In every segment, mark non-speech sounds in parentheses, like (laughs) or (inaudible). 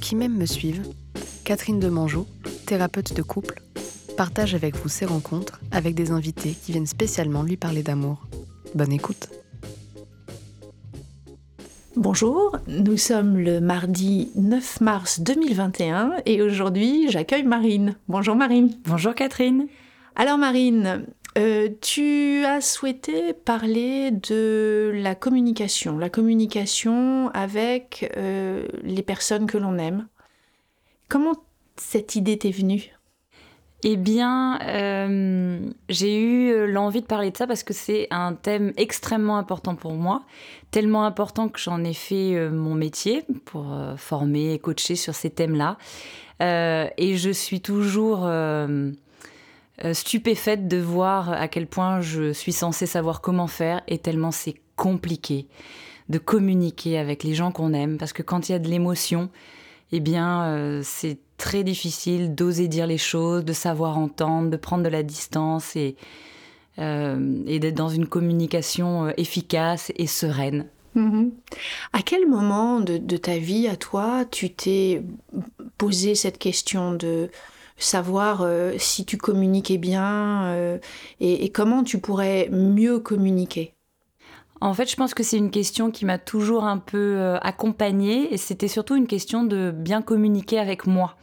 Qui m'aime me suive, Catherine Demangeau, thérapeute de couple, partage avec vous ses rencontres avec des invités qui viennent spécialement lui parler d'amour. Bonne écoute. Bonjour, nous sommes le mardi 9 mars 2021 et aujourd'hui j'accueille Marine. Bonjour Marine. Bonjour Catherine. Alors Marine, euh, tu as souhaité parler de la communication, la communication avec euh, les personnes que l'on aime. Comment cette idée t'est venue? Eh bien, euh, j'ai eu l'envie de parler de ça parce que c'est un thème extrêmement important pour moi, tellement important que j'en ai fait mon métier pour former et coacher sur ces thèmes-là. et je suis toujours stupéfaite de voir à quel point je suis censée savoir comment faire et tellement c'est compliqué de communiquer avec les gens qu'on aime parce que quand il y a de l'émotion, eh bien euh, c'est très difficile d'oser dire les choses, de savoir entendre, de prendre de la distance et, euh, d'être dans une communication efficace et sereine. Mm-hmm. À quel moment de, ta vie, à toi, tu t'es posé cette question de savoir euh, si tu communiquais bien euh, et, comment tu pourrais mieux communiquer en fait, je pense que c'est une question qui m'a toujours un peu euh, accompagnée et c'était surtout une question de bien communiquer avec moi.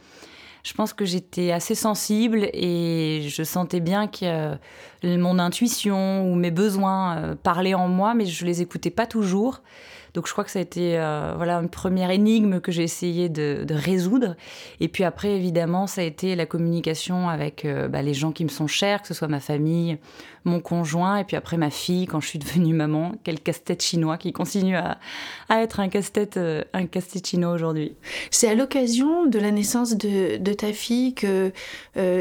Je pense que j'étais assez sensible et je sentais bien que mon intuition ou mes besoins parlaient en moi, mais je les écoutais pas toujours. Donc je crois que ça a été euh, voilà une première énigme que j'ai essayé de, résoudre. Et puis après, évidemment, ça a été la communication avec euh, bah, les gens qui me sont chers, que ce soit ma famille, mon conjoint, et puis après ma fille quand je suis devenue maman. Quel casse-tête chinois qui continue à, être un casse-tête euh, casse-tête chinois aujourd'hui. C'est à l'occasion de la naissance de, ta fille que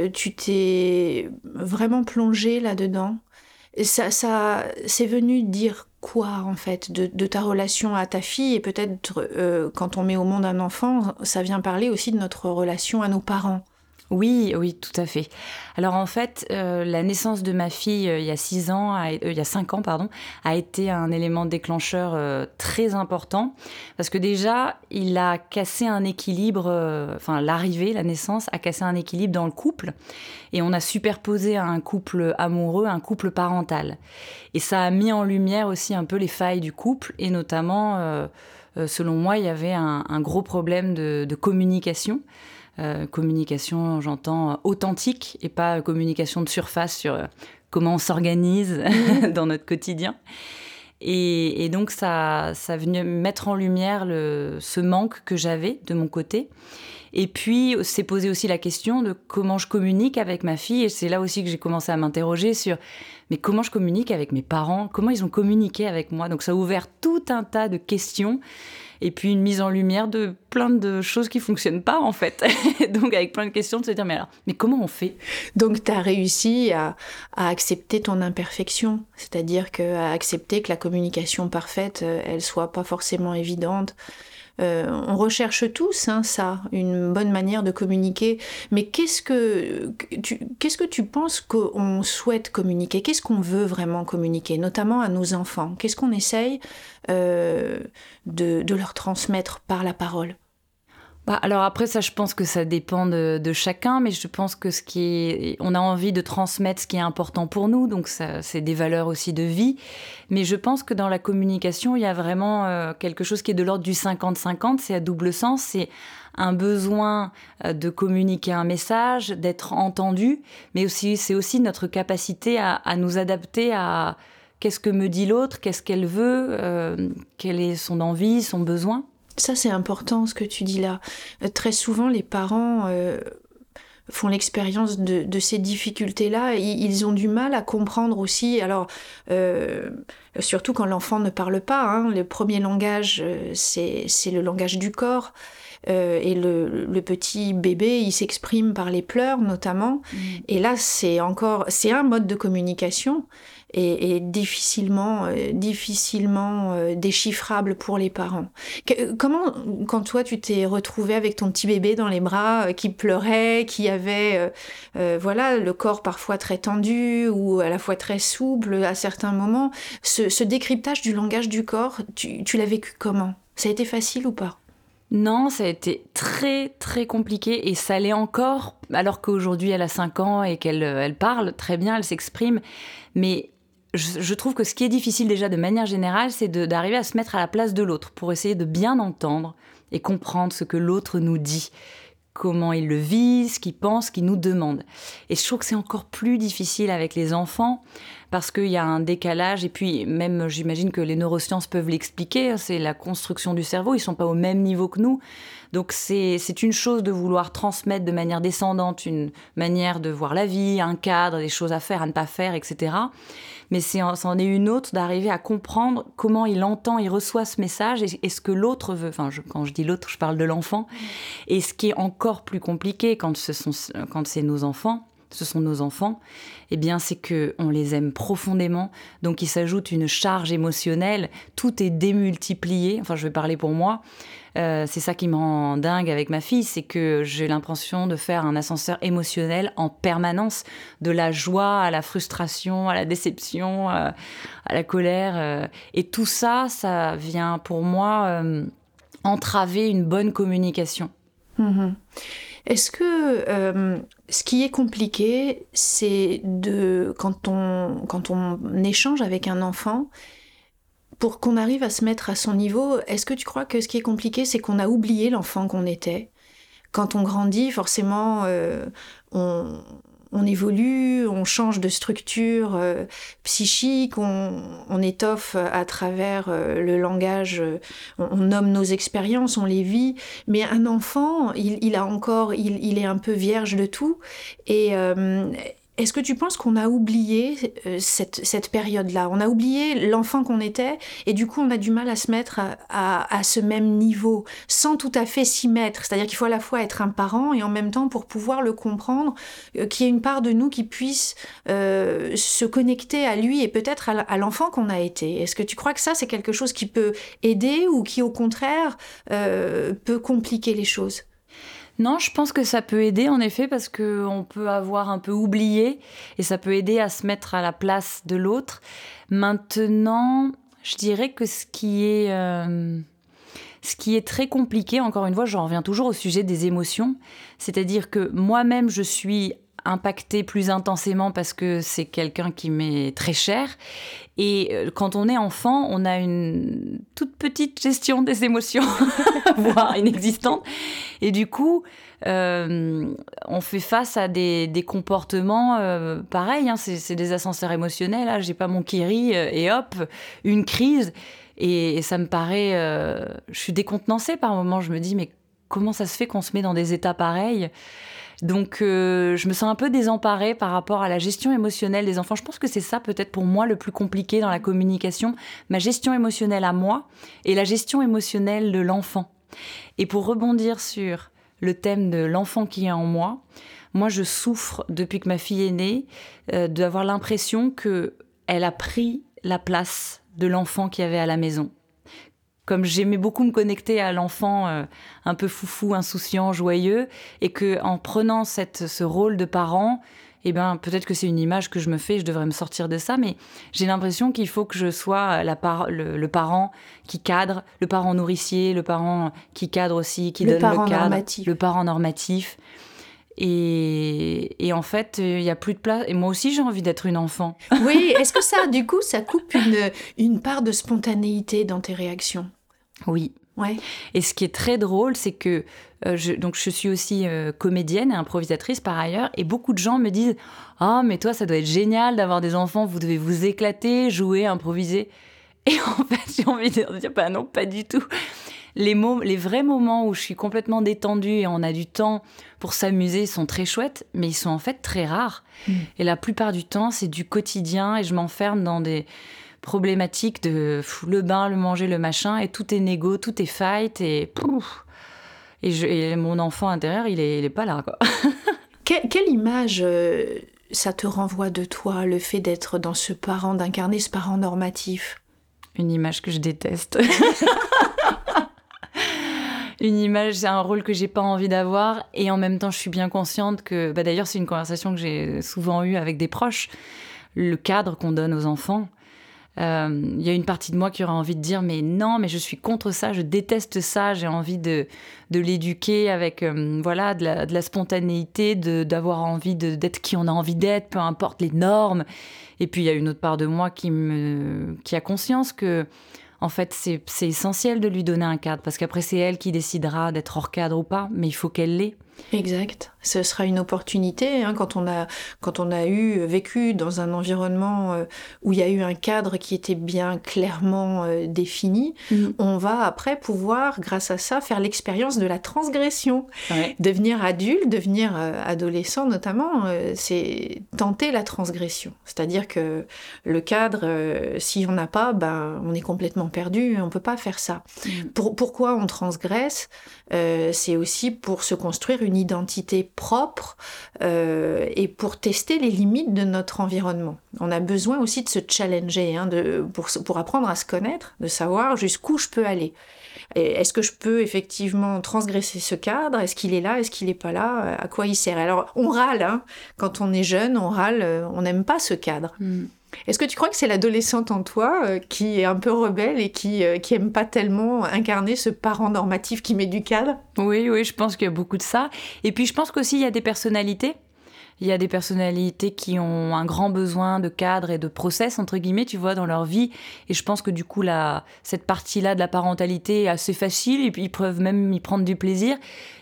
tu t'es vraiment plongée là-dedans. Ça, ça c'est venu dire quoi en fait de, ta relation à ta fille et peut-être euh, quand on met au monde un enfant, ça vient parler aussi de notre relation à nos parents. Oui, oui, tout à fait. Alors en fait, euh, la naissance de ma fille euh, il y a six ans, euh, il y a cinq ans pardon, a été un élément déclencheur très important parce que déjà il a cassé un équilibre, enfin l'arrivée, la naissance a cassé un équilibre dans le couple et on a superposé un couple amoureux, un couple parental et ça a mis en lumière aussi un peu les failles du couple et notamment, selon moi, il y avait un, gros problème de communication. Euh, communication, j'entends, authentique et pas communication de surface sur euh, comment on s'organise mmh. (laughs) dans notre quotidien. Et, donc ça, ça venait mettre en lumière le, ce manque que j'avais de mon côté. Et puis s'est posé aussi la question de comment je communique avec ma fille. Et c'est là aussi que j'ai commencé à m'interroger sur mais comment je communique avec mes parents, comment ils ont communiqué avec moi? Donc ça a ouvert tout un tas de questions et puis une mise en lumière de plein de choses qui fonctionnent pas en fait. (laughs) Donc avec plein de questions de se dire mais alors, mais comment on fait? Donc tu as réussi à, accepter ton imperfection, c'est-à-dire que à accepter que la communication parfaite, euh, elle soit pas forcément évidente euh, on recherche tous hein, ça, une bonne manière de communiquer. Mais qu'est-ce que tu, qu'est-ce que tu penses qu'on souhaite communiquer? Qu'est-ce qu'on veut vraiment communiquer, notamment à nos enfants? Qu'est-ce qu'on essaye euh, de leur transmettre par la parole? Bah, alors après ça, je pense que ça dépend de, chacun, mais je pense que ce qui est, on a envie de transmettre ce qui est important pour nous, donc ça, c'est des valeurs aussi de vie. Mais je pense que dans la communication, il y a vraiment euh, quelque chose qui est de l'ordre du 50-50, c'est à double sens, c'est un besoin euh, de communiquer un message, d'être entendu, mais aussi c'est aussi notre capacité à, nous adapter à qu'est-ce que me dit l'autre, qu'est-ce qu'elle veut, euh, quelle est son envie, son besoin. Ça, c'est important ce que tu dis là. Euh, très souvent, les parents euh, font l'expérience de, ces difficultés-là. Ils ont du mal à comprendre aussi. Alors, euh, surtout quand l'enfant ne parle pas. Hein. le premier langage, c'est le langage du corps. et le, petit bébé, il s'exprime par les pleurs notamment. Mmh. Et là, c'est encore, c'est un mode de communication, et, difficilement, euh, difficilement euh, déchiffrable pour les parents. comment, quand toi tu t'es retrouvé avec ton petit bébé dans les bras euh, qui pleurait, qui avait, voilà, le corps parfois très tendu ou à la fois très souple à certains moments, ce, décryptage du langage du corps, tu, tu l'as vécu comment? Ça a été facile ou pas? Non, ça a été très très compliqué et ça l'est encore, alors qu'aujourd'hui elle a 5 ans et qu'elle elle parle très bien, elle s'exprime. Mais je, trouve que ce qui est difficile déjà de manière générale, c'est d'arriver à se mettre à la place de l'autre pour essayer de bien entendre et comprendre ce que l'autre nous dit comment il le vit, ce qu'il pense, ce qu'il nous demande. Et je trouve que c'est encore plus difficile avec les enfants parce qu'il y a un décalage et puis même j'imagine que les neurosciences peuvent l'expliquer, hein, c'est la construction du cerveau, ils sont pas au même niveau que nous. Donc c'est une chose de vouloir transmettre de manière descendante une manière de voir la vie, un cadre, des choses à faire, à ne pas faire, etc mais c'en est une autre d'arriver à comprendre comment il entend, il reçoit ce message et, ce que l'autre veut. Enfin, quand je dis l'autre, je parle de l'enfant. Et ce qui est encore plus compliqué quand ce c'est nos enfants, ce sont nos enfants, eh bien c'est que on les aime profondément, donc il s'ajoute une charge émotionnelle, tout est démultiplié. Enfin, je vais parler pour moi. Euh, c'est ça qui me rend dingue avec ma fille, c'est que j'ai l'impression de faire un ascenseur émotionnel en permanence, de la joie à la frustration, à la déception, euh, à, la colère. Euh. et tout ça, ça vient pour moi entraver une bonne communication. Mm-hmm. Est-ce que ce qui est compliqué, c'est de quand on, quand on échange avec un enfant, pour qu'on arrive à se mettre à son niveau, est-ce que tu crois que ce qui est compliqué, c'est qu'on a oublié l'enfant qu'on était? Quand on grandit, forcément, euh, on, évolue, on change de structure euh, psychique, on, étoffe à travers euh, le langage, on, nomme nos expériences, on les vit. Mais un enfant, il, a encore, il, il, est un peu vierge de tout. Et est-ce que tu penses qu'on a oublié euh, cette, période-là? On a oublié l'enfant qu'on était et du coup on a du mal à se mettre à, ce même niveau sans tout à fait s'y mettre. C'est-à-dire qu'il faut à la fois être un parent et en même temps pour pouvoir le comprendre, euh, qu'il y ait une part de nous qui puisse euh, se connecter à lui et peut-être à l'enfant qu'on a été. Est-ce que tu crois que ça c'est quelque chose qui peut aider ou qui au contraire peut compliquer les choses? Non, je pense que ça peut aider en effet parce qu'on peut avoir un peu oublié et ça peut aider à se mettre à la place de l'autre. Maintenant, je dirais que ce qui est euh, ce qui est très compliqué, encore une fois, j'en reviens toujours au sujet des émotions, c'est-à-dire que moi-même je suis impacté plus intensément parce que c'est quelqu'un qui m'est très cher. Et euh, quand on est enfant, on a une toute petite gestion des émotions, (laughs) voire inexistante. Et du coup, euh, on fait face à des, comportements euh, pareils. Hein. c'est des ascenseurs émotionnels. Là, j'ai pas mon kiri et hop, une crise. Et, et ça me paraît. je suis décontenancée par moments. Je me dis, mais comment ça se fait qu'on se met dans des états pareils? Donc, euh, je me sens un peu désemparée par rapport à la gestion émotionnelle des enfants. Je pense que c'est ça peut-être pour moi le plus compliqué dans la communication, ma gestion émotionnelle à moi et la gestion émotionnelle de l'enfant. Et pour rebondir sur le thème de l'enfant qui est en moi, moi je souffre depuis que ma fille est née euh, d'avoir l'impression que elle a pris la place de l'enfant qui avait à la maison comme j'aimais beaucoup me connecter à l'enfant euh, un peu foufou, insouciant, joyeux, et que en prenant cette, ce rôle de parent, eh ben peut-être que c'est une image que je me fais, je devrais me sortir de ça, mais j'ai l'impression qu'il faut que je sois la le, parent qui cadre, le parent nourricier, le parent qui cadre aussi, qui donne le cadre, normatif. le parent normatif. Et, et, en fait, il n'y a plus de place. Et moi aussi, j'ai envie d'être une enfant. (laughs) Oui, est-ce que ça, du coup, ça coupe une, une part de spontanéité dans tes réactions? Oui. Ouais. Et ce qui est très drôle, c'est que euh, je, donc je suis aussi euh, comédienne et improvisatrice par ailleurs, et beaucoup de gens me disent Ah, mais toi, ça doit être génial d'avoir des enfants, vous devez vous éclater, jouer, improviser. Et en (laughs) fait, j'ai envie de dire Bah non, pas du tout les, les vrais moments où je suis complètement détendue et on a du temps pour s'amuser sont très chouettes, mais ils sont en fait très rares. Mm. Et la plupart du temps, c'est du quotidien et je m'enferme dans des problématiques de le bain, le manger, le machin, et tout est négo, tout est fight, et, et, mon enfant intérieur, il est, il est pas là. Quoi. (laughs) quelle, image euh, ça te renvoie de toi, le fait d'être dans ce parent, d'incarner ce parent normatif? Une image que je déteste. (laughs) une image, c'est un rôle que j'ai pas envie d'avoir. Et en même temps, je suis bien consciente que, bah d'ailleurs, c'est une conversation que j'ai souvent eue avec des proches. Le cadre qu'on donne aux enfants, il y a une partie de moi qui aurait envie de dire mais non, mais je suis contre ça, je déteste ça, j'ai envie de, l'éduquer avec voilà de la, de la spontanéité, d'avoir envie d'être qui on a envie d'être, peu importe les normes. Et puis il y a une autre part de moi qui, me, qui a conscience que en fait, c'est essentiel de lui donner un cadre, parce qu'après, c'est elle qui décidera d'être hors cadre ou pas, mais il faut qu'elle l'ait. Exact. Ce sera une opportunité hein, quand on a quand on a eu vécu dans un environnement euh, où il y a eu un cadre qui était bien clairement euh, défini. Mhm. On va après pouvoir, grâce à ça, faire l'expérience de la transgression. Devenir adulte, devenir euh, adolescent notamment, c'est tenter la transgression. C'est-à-dire que le cadre, si on n'a pas, ben on est complètement perdu. On peut pas faire ça. Mhm. Pour, pourquoi on transgresse? C'est aussi pour se construire une identité propre euh, et pour tester les limites de notre environnement. On a besoin aussi de se challenger, hein, de, pour, pour apprendre à se connaître, de savoir jusqu'où je peux aller. Est-ce que je peux effectivement transgresser ce cadre? Est-ce qu'il est là? Est-ce qu'il n'est pas là? À quoi il sert? Alors, on râle, hein. quand on est jeune, on râle, euh, on n'aime pas ce cadre. Mm. Est-ce que tu crois que c'est l'adolescente en toi euh, qui est un peu rebelle et qui, euh, qui aime pas tellement incarner ce parent normatif qui met du cadre? Oui, oui, je pense qu'il y a beaucoup de ça. Et puis je pense qu'aussi il y a des personnalités. Il y a des personnalités qui ont un grand besoin de cadre et de process, entre guillemets, tu vois, dans leur vie. Et je pense que du coup, la, cette partie-là de la parentalité est assez facile et puis ils peuvent même y prendre du plaisir.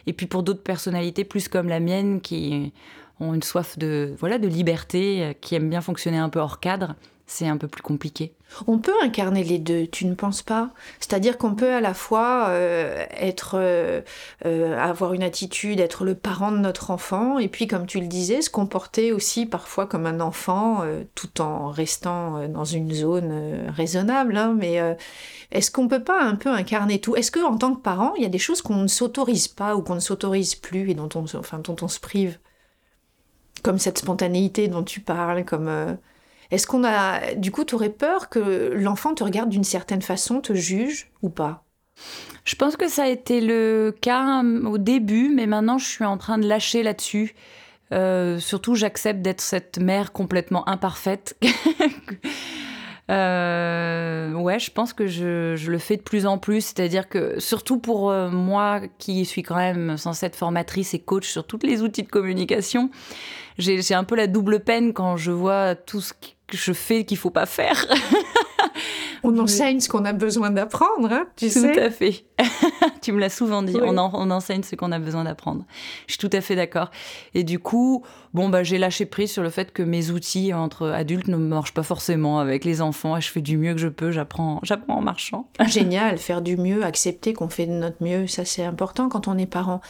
Et puis pour d'autres personnalités, plus comme la mienne, qui ont une soif de, voilà, de liberté, euh, qui aiment bien fonctionner un peu hors cadre, c'est un peu plus compliqué. On peut incarner les deux, tu ne penses pas? C'est-à-dire qu'on peut à la fois euh, être, euh, avoir une attitude, être le parent de notre enfant, et puis comme tu le disais, se comporter aussi parfois comme un enfant, tout en restant dans une zone raisonnable. Hein, mais est-ce qu'on peut pas un peu incarner tout? Est-ce que en tant que parent, il y a des choses qu'on ne s'autorise pas ou qu'on ne s'autorise plus et dont on, enfin, dont on se prive? Comme cette spontanéité dont tu parles, comme... Euh, est-ce qu'on a... Du coup, tu aurais peur que l'enfant te regarde d'une certaine façon, te juge ou pas? Je pense que ça a été le cas euh, au début, mais maintenant je suis en train de lâcher là-dessus. Euh, surtout, j'accepte d'être cette mère complètement imparfaite. (laughs) Euh, ouais, je pense que je, le fais de plus en plus. C'est-à-dire que, surtout pour moi qui suis quand même censée être formatrice et coach sur tous les outils de communication, j'ai un peu la double peine quand je vois tout ce que je fais qu'il faut pas faire. (laughs) On enseigne ce qu'on a besoin d'apprendre, hein, tu tout sais. Tout à fait. (laughs) tu me l'as souvent dit. On, on, enseigne ce qu'on a besoin d'apprendre. Je suis tout à fait d'accord. Et du coup, bon, bah, j'ai lâché prise sur le fait que mes outils entre adultes ne marchent pas forcément avec les enfants. Et je fais du mieux que je peux. J'apprends, j'apprends en marchant. (laughs) Génial. Faire du mieux, accepter qu'on fait de notre mieux. Ça, c'est important quand on est parent.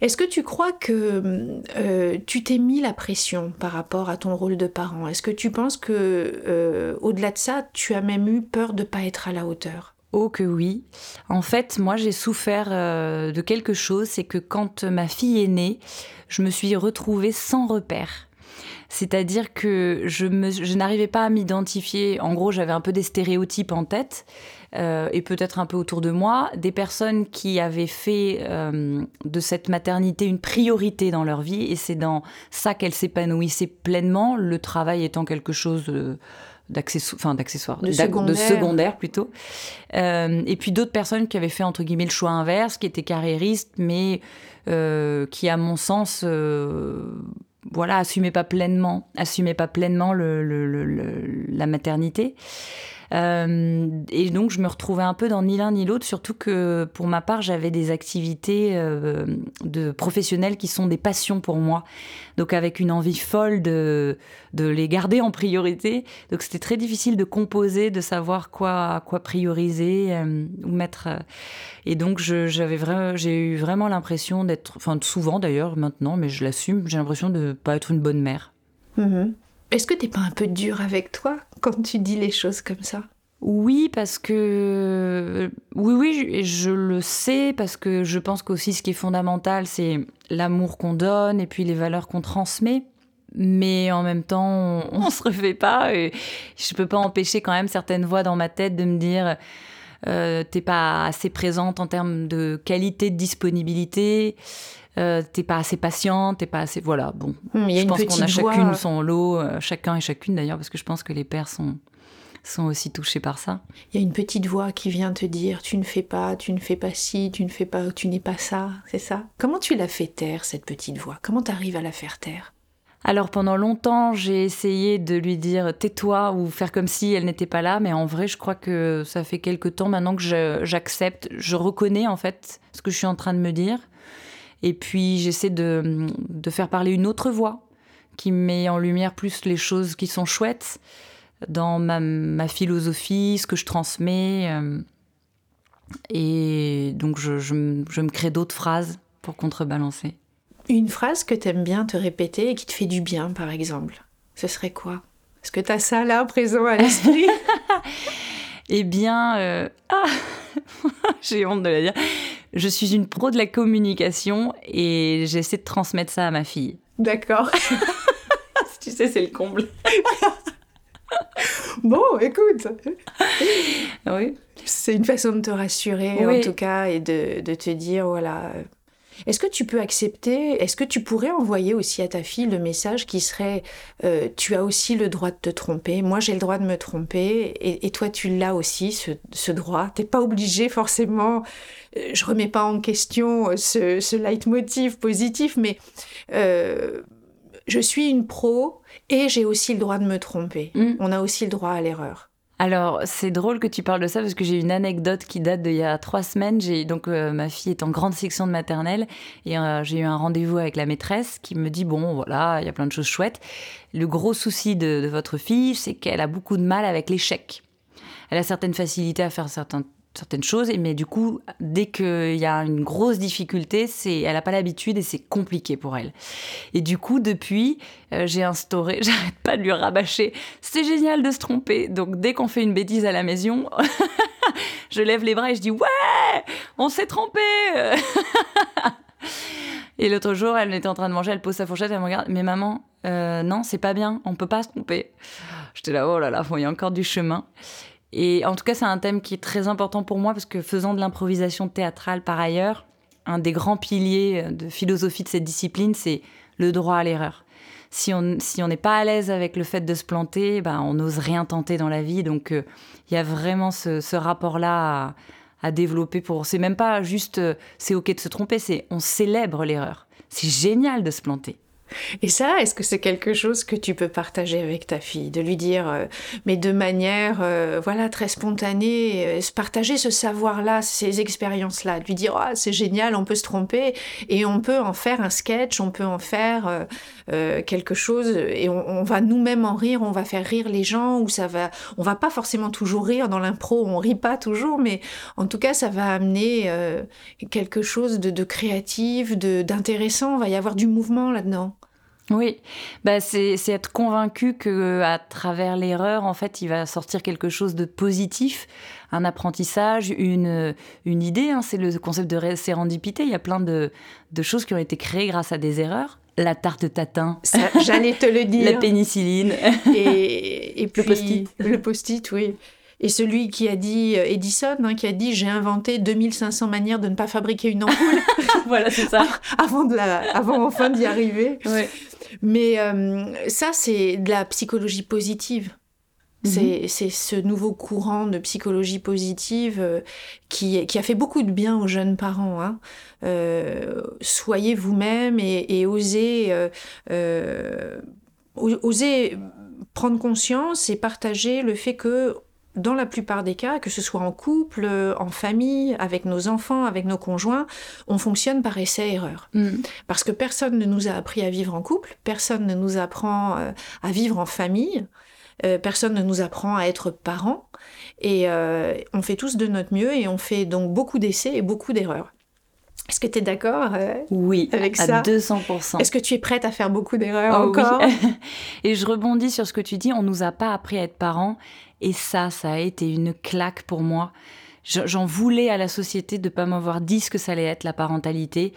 Est-ce que tu crois que euh, tu t'es mis la pression par rapport à ton rôle de parent? Est-ce que tu penses que, euh, au-delà de ça, tu as même eu peur de ne pas être à la hauteur? Oh que oui. En fait, moi j'ai souffert euh, de quelque chose, c'est que quand ma fille est née, je me suis retrouvée sans repère. C'est-à-dire que je, je n'arrivais pas à m'identifier. En gros, j'avais un peu des stéréotypes en tête. Euh, et peut-être un peu autour de moi, des personnes qui avaient fait euh, de cette maternité une priorité dans leur vie, et c'est dans ça qu'elles s'épanouissaient pleinement, le travail étant quelque chose d'accessoire, de, secondaire. plutôt. Euh, et puis d'autres personnes qui avaient fait entre guillemets le choix inverse, qui étaient carriéristes, mais qui, à mon sens, voilà, assumaient pas pleinement, assumaient pas pleinement la maternité. Euh, et donc, je me retrouvais un peu dans ni l'un ni l'autre, surtout que pour ma part, j'avais des activités euh, de professionnels qui sont des passions pour moi. Donc, avec une envie folle de, de les garder en priorité. Donc, c'était très difficile de composer, de savoir quoi, quoi prioriser euh, ou mettre. et donc, j'avais vraiment, j'ai eu vraiment l'impression d'être, enfin, souvent d'ailleurs maintenant, mais je l'assume, j'ai l'impression de ne pas être une bonne mère. Mm-hmm. Est-ce que t'es pas un peu dur avec toi? Quand tu dis les choses comme ça oui, parce que oui, oui, je, le sais parce que je pense qu'aussi ce qui est fondamental, c'est l'amour qu'on donne et puis les valeurs qu'on transmet. Mais en même temps, on, ne (laughs) se refait pas. Et je peux pas empêcher quand même certaines voix dans ma tête de me dire euh, t'es pas assez présente en termes de qualité de disponibilité. Euh, t'es pas assez patiente, t'es pas assez. Voilà, bon. Y a je pense qu'on a chacune son lot, euh, chacun et chacune d'ailleurs, parce que je pense que les pères sont, sont aussi touchés par ça. Il y a une petite voix qui vient te dire tu ne fais pas, tu ne fais pas ci, tu ne fais pas, tu n'es pas ça, c'est ça? Comment tu la fais taire cette petite voix? Comment tu arrives à la faire taire? Alors pendant longtemps, j'ai essayé de lui dire tais-toi ou faire comme si elle n'était pas là, mais en vrai, je crois que ça fait quelque temps maintenant que j'accepte, je, reconnais en fait ce que je suis en train de me dire, et puis j'essaie de, faire parler une autre voix qui met en lumière plus les choses qui sont chouettes dans ma, philosophie, ce que je transmets, euh, et donc je, je me crée d'autres phrases pour contrebalancer. Une phrase que tu aimes bien te répéter et qui te fait du bien, par exemple, ce serait quoi? Est-ce que tu as ça là, présent à l'esprit? (laughs) Eh bien, euh, ah (laughs) j'ai honte de la dire. Je suis une pro de la communication et j'essaie de transmettre ça à ma fille. D'accord. (laughs) tu sais, c'est le comble. (laughs) bon, écoute. Oui. C'est une façon de te rassurer, en tout cas, et de, de te dire, voilà, est-ce que tu peux accepter, est-ce que tu pourrais envoyer aussi à ta fille le message qui serait euh, tu as aussi le droit de te tromper, moi j'ai le droit de me tromper et, toi tu l'as aussi ce, ce droit? T'es pas obligé forcément, euh, je remets pas en question euh, ce, ce leitmotiv positif, mais je suis une pro et j'ai aussi le droit de me tromper. Mm. On a aussi le droit à l'erreur. Alors, c'est drôle que tu parles de ça parce que j'ai une anecdote qui date d'il y a trois semaines. J'ai donc euh, ma fille est en grande section de maternelle et euh, j'ai eu un rendez-vous avec la maîtresse qui me dit bon voilà il y a plein de choses chouettes. Le gros souci de, de votre fille c'est qu'elle a beaucoup de mal avec l'échec. Elle a certaines facilités à faire certains certaines choses, mais du coup, dès qu'il y a une grosse difficulté, c'est, elle n'a pas l'habitude et c'est compliqué pour elle. Et du coup, depuis, euh, j'ai instauré, (laughs) j'arrête pas de lui rabâcher, c'est génial de se tromper. Donc dès qu'on fait une bêtise à la maison, (laughs) je lève les bras et je dis ouais, on s'est trompé. (laughs) et l'autre jour, elle était en train de manger, elle pose sa fourchette, elle me regarde, mais maman, euh, non, c'est pas bien, on peut pas se tromper. J'étais là, oh là là, il y a encore du chemin. Et en tout cas, c'est un thème qui est très important pour moi parce que faisant de l'improvisation théâtrale par ailleurs, un des grands piliers de philosophie de cette discipline, c'est le droit à l'erreur. Si on si on n'est pas à l'aise avec le fait de se planter, ben on n'ose rien tenter dans la vie. Donc euh, il y a vraiment ce, rapport-là à, à, développer pour. C'est même pas juste euh, c'est ok de se tromper, c'est on célèbre l'erreur. C'est génial de se planter. Et ça, est-ce que c'est quelque chose que tu peux partager avec ta fille, de lui dire, euh, mais de manière, euh, voilà, très spontanée, euh, partager ce savoir-là, ces expériences-là, de lui dire, ah, c'est génial, on peut se tromper et on peut en faire un sketch, on peut en faire quelque chose et on, va nous-mêmes en rire, on va faire rire les gens ou ça va, on va pas forcément toujours rire dans l'impro, on rit pas toujours, mais en tout cas, ça va amener quelque chose de, de créatif, d'intéressant. Il va y avoir du mouvement là-dedans. Oui, bah c'est être convaincu que à travers l'erreur, en fait, il va sortir quelque chose de positif, un apprentissage, une, une idée. Hein, c'est le concept de sérendipité. Il y a plein de, de, choses qui ont été créées grâce à des erreurs. La tarte tatin. J'allais te le (laughs) dire. La pénicilline. Et, (laughs) et puis, le post-it. Le post-it, oui. Et celui qui a dit, euh, Edison, hein, qui a dit j'ai inventé 2500 manières de ne pas fabriquer une ampoule. (laughs) voilà, c'est ça. avant, de la, avant enfin d'y arriver. Mais euh, ça, c'est de la psychologie positive. Mhm. C'est ce nouveau courant de psychologie positive euh, qui, qui, a fait beaucoup de bien aux jeunes parents. Hein. soyez vous-même et, et, osez, osez prendre conscience et partager le fait que dans la plupart des cas, que ce soit en couple, en famille, avec nos enfants, avec nos conjoints, on fonctionne par essai-erreur. Mm. Parce que personne ne nous a appris à vivre en couple, personne ne nous apprend euh, à vivre en famille, euh, personne ne nous apprend à être parents. Et euh, on fait tous de notre mieux et on fait donc beaucoup d'essais et beaucoup d'erreurs. Est-ce que tu es d'accord oui, avec à 200%. Est-ce que tu es prête à faire beaucoup d'erreurs oh encore? (laughs) Et je rebondis sur ce que tu dis, on nous a pas appris à être parents et ça, ça a été une claque pour moi. J'en voulais à la société de ne pas m'avoir dit ce que ça allait être la parentalité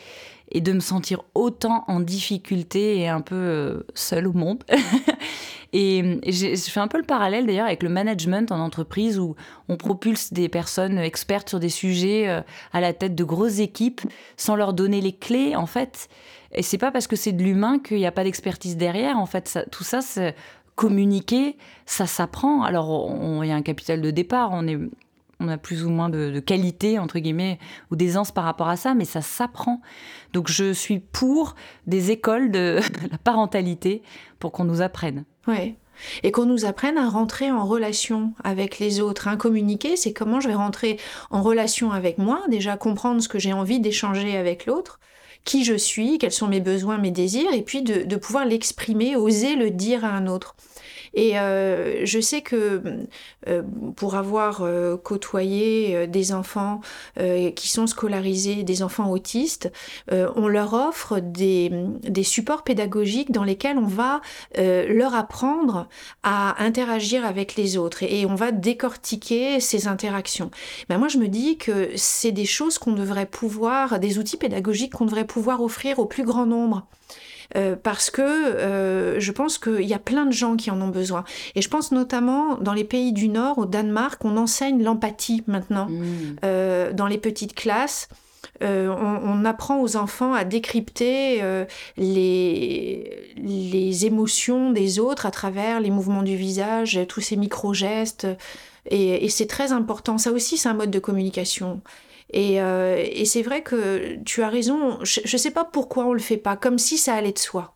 et de me sentir autant en difficulté et un peu euh, seule au monde. (laughs) et, je fais un peu le parallèle d'ailleurs avec le management en entreprise où on propulse des personnes expertes sur des sujets euh, à la tête de grosses équipes sans leur donner les clés en fait. Et c'est pas parce que c'est de l'humain qu'il n'y a pas d'expertise derrière. En fait, tout ça, communiquer, ça s'apprend. Alors, il y a un capital de départ, on, est, on a plus ou moins de, qualité, entre guillemets, ou d'aisance par rapport à ça, mais ça s'apprend. Donc, je suis pour des écoles de (laughs) la parentalité pour qu'on nous apprenne. Oui. Et qu'on nous apprenne à rentrer en relation avec les autres. Un communiquer, c'est comment je vais rentrer en relation avec moi, déjà comprendre ce que j'ai envie d'échanger avec l'autre, qui je suis, quels sont mes besoins, mes désirs, et puis de, pouvoir l'exprimer, oser le dire à un autre. Et euh, je sais que euh, pour avoir euh, côtoyé des enfants qui sont scolarisés, des enfants autistes, on leur offre des, des, supports pédagogiques dans lesquels on va leur apprendre à interagir avec les autres et, on va décortiquer ces interactions. Ben moi, je me dis que c'est des choses qu'on devrait pouvoir, des outils pédagogiques qu'on devrait pouvoir offrir au plus grand nombre. Euh, parce que euh, je pense qu'il y a plein de gens qui en ont besoin. Et je pense notamment dans les pays du Nord, au Danemark, on enseigne l'empathie maintenant mmh. euh, dans les petites classes. on, apprend aux enfants à décrypter les, les émotions des autres à travers les mouvements du visage, tous ces micro-gestes. Et, et c'est très important. Ça aussi, c'est un mode de communication. Euh, et, c'est vrai que tu as raison, je ne sais pas pourquoi on ne le fait pas, comme si ça allait de soi.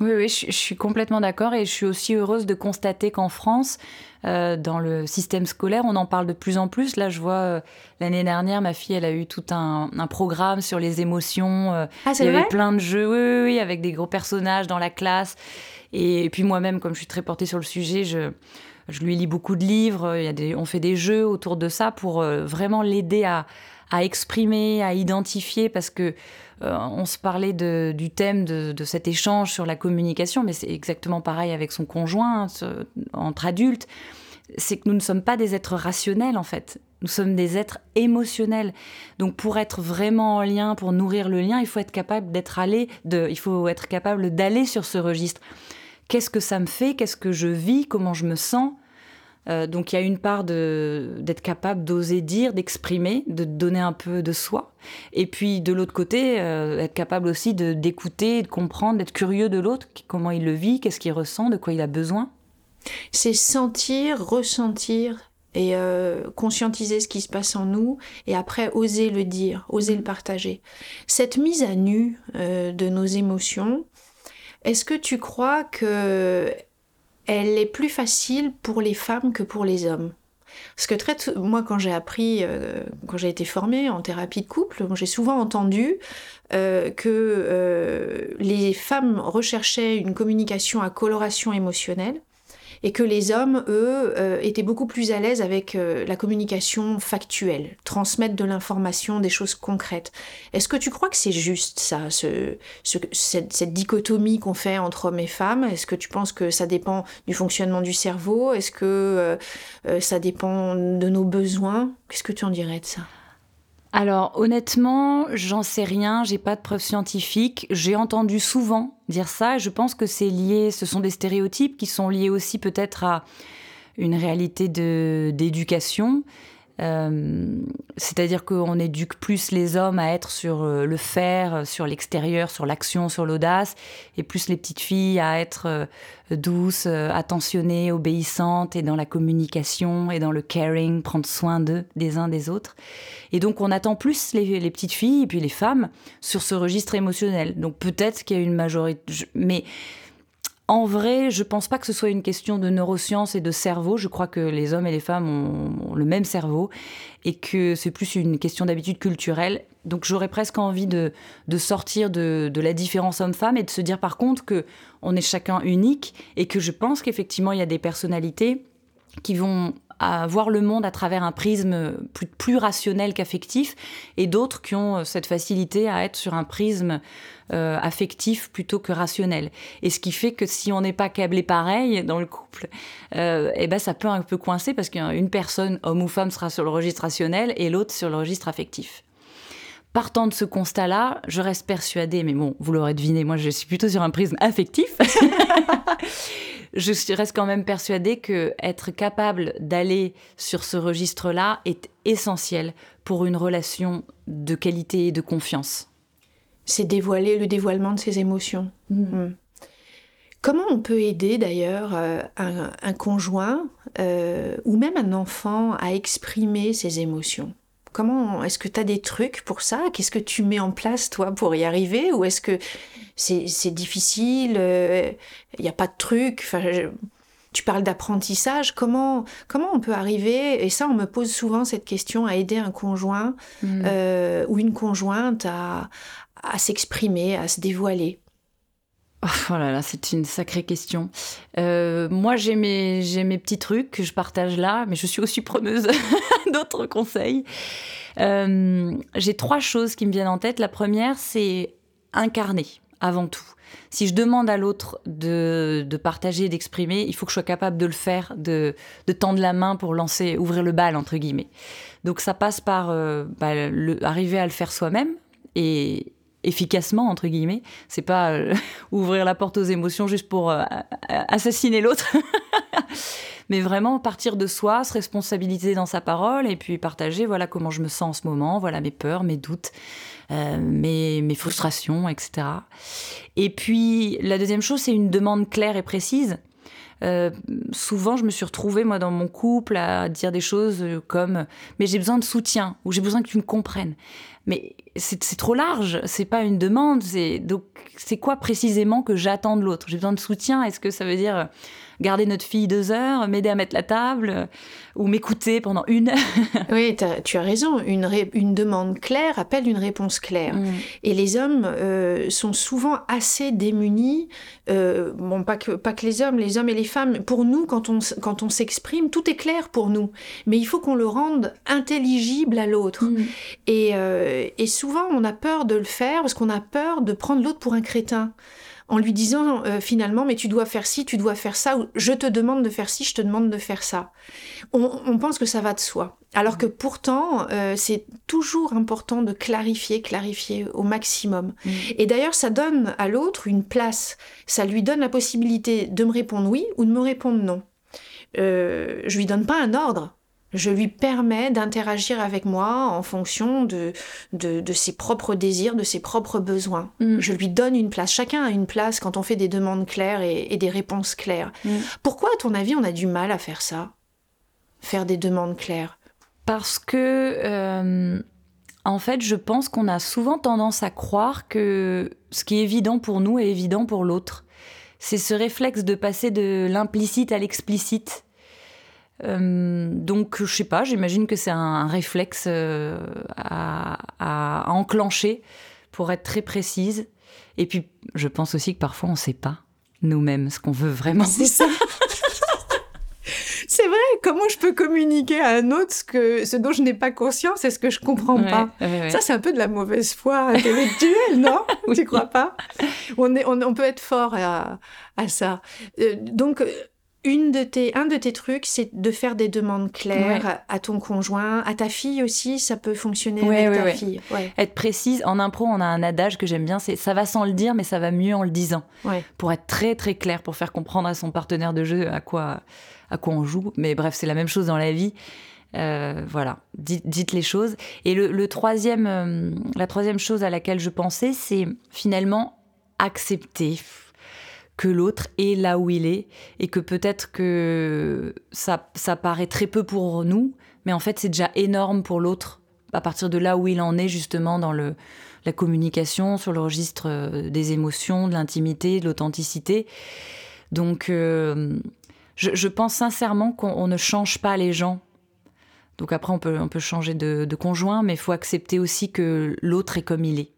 Oui, oui, je, suis complètement d'accord et je suis aussi heureuse de constater qu'en France, euh, dans le système scolaire, on en parle de plus en plus. Là, je vois, euh, l'année dernière, ma fille, elle a eu tout un, programme sur les émotions. ah, c'est Il y avait plein de jeux, oui, oui, avec des gros personnages dans la classe. Et, puis moi-même, comme je suis très portée sur le sujet, je, je lui lis beaucoup de livres. On fait des jeux autour de ça pour vraiment l'aider à exprimer, à identifier, parce que euh, on se parlait du thème de, cet échange sur la communication, mais c'est exactement pareil avec son conjoint, entre adultes. C'est que nous ne sommes pas des êtres rationnels en fait. Nous sommes des êtres émotionnels. Donc pour être vraiment en lien, pour nourrir le lien, il faut être capable d'être allé, il faut être capable d'aller sur ce registre. Qu'est-ce que ça me fait? Qu'est-ce que je vis? Comment je me sens? Euh, donc il y a une part d'être capable d'oser dire, d'exprimer, de donner un peu de soi. Et puis de l'autre côté, euh, être capable aussi d'écouter, de, comprendre, d'être curieux de l'autre, comment il le vit, qu'est-ce qu'il ressent, de quoi il a besoin. C'est sentir, ressentir et euh, conscientiser ce qui se passe en nous et après oser le dire, oser le partager. Cette mise à nu de nos émotions, est-ce que tu crois que elle est plus facile pour les femmes que pour les hommes? Parce que moi, quand j'ai appris, euh, quand j'ai été formée en thérapie de couple, j'ai souvent entendu euh, que euh, les femmes recherchaient une communication à coloration émotionnelle et que les hommes, eux, euh, étaient beaucoup plus à l'aise avec euh, la communication factuelle, transmettre de l'information, des choses concrètes. Est-ce que tu crois que c'est juste ça, ce, cette, dichotomie qu'on fait entre hommes et femmes? Est-ce que tu penses que ça dépend du fonctionnement du cerveau? Est-ce que euh, ça dépend de nos besoins? Qu'est-ce que tu en dirais de ça? Alors honnêtement, j'en sais rien, j'ai pas de preuves scientifiques. J'ai entendu souvent dire ça. je pense que c'est lié, ce sont des stéréotypes qui sont liés aussi peut-être à une réalité d'éducation euh, c'est-à-dire qu'on éduque plus les hommes à être sur euh, le faire, euh, sur l'extérieur, sur l'action, sur l'audace, et plus les petites filles à être douces, attentionnées, obéissantes, et dans la communication, et dans le caring, prendre soin d'eux, des uns des autres. Et donc on attend plus les, les, petites filles, et puis les femmes, sur ce registre émotionnel. Donc peut-être qu'il y a une majorité... Mais en vrai, je pense pas que ce soit une question de neurosciences et de cerveau. Je crois que les hommes et les femmes ont, le même cerveau et que c'est plus une question d'habitude culturelle. Donc j'aurais presque envie de, sortir de, la différence homme-femme et de se dire par contre que on est chacun unique et que je pense qu'effectivement il y a des personnalités qui vont voir le monde à travers un prisme plus, plus rationnel qu'affectif, et d'autres qui ont euh, cette facilité à être sur un prisme euh, affectif plutôt que rationnel. Et ce qui fait que si on n'est pas câblé pareil dans le couple, euh, eh ben ça peut un peu coincer parce qu'une personne, homme ou femme, sera sur le registre rationnel et l'autre sur le registre affectif. Partant de ce constat-là, je reste persuadée, mais bon, vous l'aurez deviné, moi je suis plutôt sur un prisme affectif. (laughs) je reste quand même persuadée que être capable d'aller sur ce registre-là est essentiel pour une relation de qualité et de confiance. C'est dévoiler le dévoilement de ses émotions. Mm. Mm. Comment on peut aider d'ailleurs euh, un, conjoint euh, ou même un enfant à exprimer ses émotions? Comment est-ce que tu as des trucs pour ça? Qu'est-ce que tu mets en place toi pour y arriver? Ou est-ce que c'est difficile Il euh, n'y a pas de truc enfin, Tu parles d'apprentissage. Comment, comment on peut arriver? Et ça, on me pose souvent cette question à aider un conjoint mmh. ou une conjointe à, à s'exprimer, à se dévoiler. Oh là là, c'est une sacrée question. Euh, moi, j'ai mes, j'ai mes petits trucs que je partage là, mais je suis aussi preneuse (laughs) d'autres conseils. Euh, j'ai trois choses qui me viennent en tête. La première, c'est incarner avant tout. Si je demande à l'autre de, de, partager, d'exprimer, il faut que je sois capable de le faire, de, de, tendre la main pour lancer, ouvrir le bal, entre guillemets. Donc ça passe par euh, bah, arriver à le faire soi-même et, efficacement entre guillemets. C'est pas euh, (laughs) ouvrir la porte aux émotions juste pour euh, assassiner l'autre, (laughs) mais vraiment partir de soi, se responsabiliser dans sa parole et puis partager voilà comment je me sens en ce moment, voilà mes peurs, mes doutes, euh, mes, mes frustrations, etc. Et puis la deuxième chose, c'est une demande claire et précise. souvent, je me suis retrouvée, moi, dans mon couple, à dire des choses comme Mais j'ai besoin de soutien, ou j'ai besoin que tu me comprennes mais c'est trop large, c'est pas une demande. Donc, c'est quoi précisément que j'attends de l'autre? J'ai besoin de soutien. Est-ce que ça veut dire garder notre fille deux heures, m'aider à mettre la table euh, ou m'écouter pendant une heure? (laughs) oui, tu as raison. Une, une, demande claire appelle une réponse claire. Mm. Et les hommes euh, sont souvent assez démunis. Euh, bon, pas que, pas que les hommes, les hommes et les femmes. Pour nous, quand on, quand on s'exprime, tout est clair pour nous. Mais il faut qu'on le rende intelligible à l'autre. Mm. Et, et souvent, on a peur de le faire parce qu'on a peur de prendre l'autre pour un crétin en lui disant euh, finalement mais tu dois faire ci, tu dois faire ça, ou je te demande de faire ci, je te demande de faire ça. On, pense que ça va de soi. Alors que pourtant, euh, c'est toujours important de clarifier, clarifier au maximum. Mm. Et d'ailleurs, ça donne à l'autre une place. Ça lui donne la possibilité de me répondre oui ou de me répondre non. Euh, je lui donne pas un ordre. Je lui permets d'interagir avec moi en fonction de, de, ses propres désirs, de ses propres besoins. Mm. Je lui donne une place. Chacun a une place quand on fait des demandes claires et, des réponses claires. Mm. Pourquoi, à ton avis, on a du mal à faire ça? Faire des demandes claires? Parce que, euh, en fait, je pense qu'on a souvent tendance à croire que ce qui est évident pour nous est évident pour l'autre. C'est ce réflexe de passer de l'implicite à l'explicite euh, donc, je sais pas, j'imagine que c'est un, réflexe euh, à, enclencher pour être très précise. Et puis, je pense aussi que parfois, on ne sait pas nous-mêmes ce qu'on veut vraiment. C'est ça. c'est vrai, comment je peux communiquer à un autre ce, que, ce dont je n'ai pas conscience et ce que je comprends pas? Ça, c'est un peu de la mauvaise foi intellectuelle, non? (laughs) Tu Tu crois pas? On, est, on, peut être fort à, à ça. Euh, donc, une de tes, un de tes trucs, c'est de faire des demandes claires à ton conjoint, à ta fille aussi, ça peut fonctionner avec ta fille. Être précise, en impro, on a un adage que j'aime bien, c'est ça va sans le dire, mais ça va mieux en le disant. Pour être très très clair, pour faire comprendre à son partenaire de jeu à quoi, à quoi on joue. Mais bref, c'est la même chose dans la vie. Euh, voilà, dites, les choses. Et le, troisième, euh, la troisième chose à laquelle je pensais, c'est finalement accepter que l'autre est là où il est et que peut-être que ça, ça paraît très peu pour nous, mais en fait c'est déjà énorme pour l'autre à partir de là où il en est justement dans le, la communication, sur le registre euh, des émotions, de l'intimité, de l'authenticité. Donc euh, je, pense sincèrement qu'on ne change pas les gens. Donc après on peut, on peut changer de, de conjoint, mais il faut accepter aussi que l'autre est comme il est.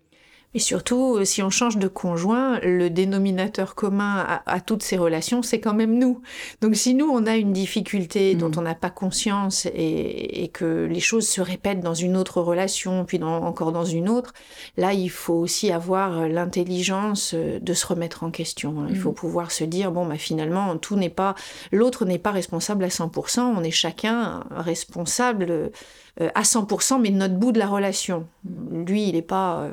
Et surtout, euh, si on change de conjoint, le dénominateur commun à, toutes ces relations, c'est quand même nous. Donc si nous, on a une difficulté mm. dont on n'a pas conscience et, que les choses se répètent dans une autre relation, puis encore dans une autre, là, il faut aussi avoir euh, l'intelligence euh, de se remettre en question. Hein. Il faut mm. pouvoir se dire, bon, bah, finalement, tout n'est pas, l'autre n'est pas responsable à 100%, on est chacun responsable à 100%, mais de notre bout de la relation. Lui, il n'est pas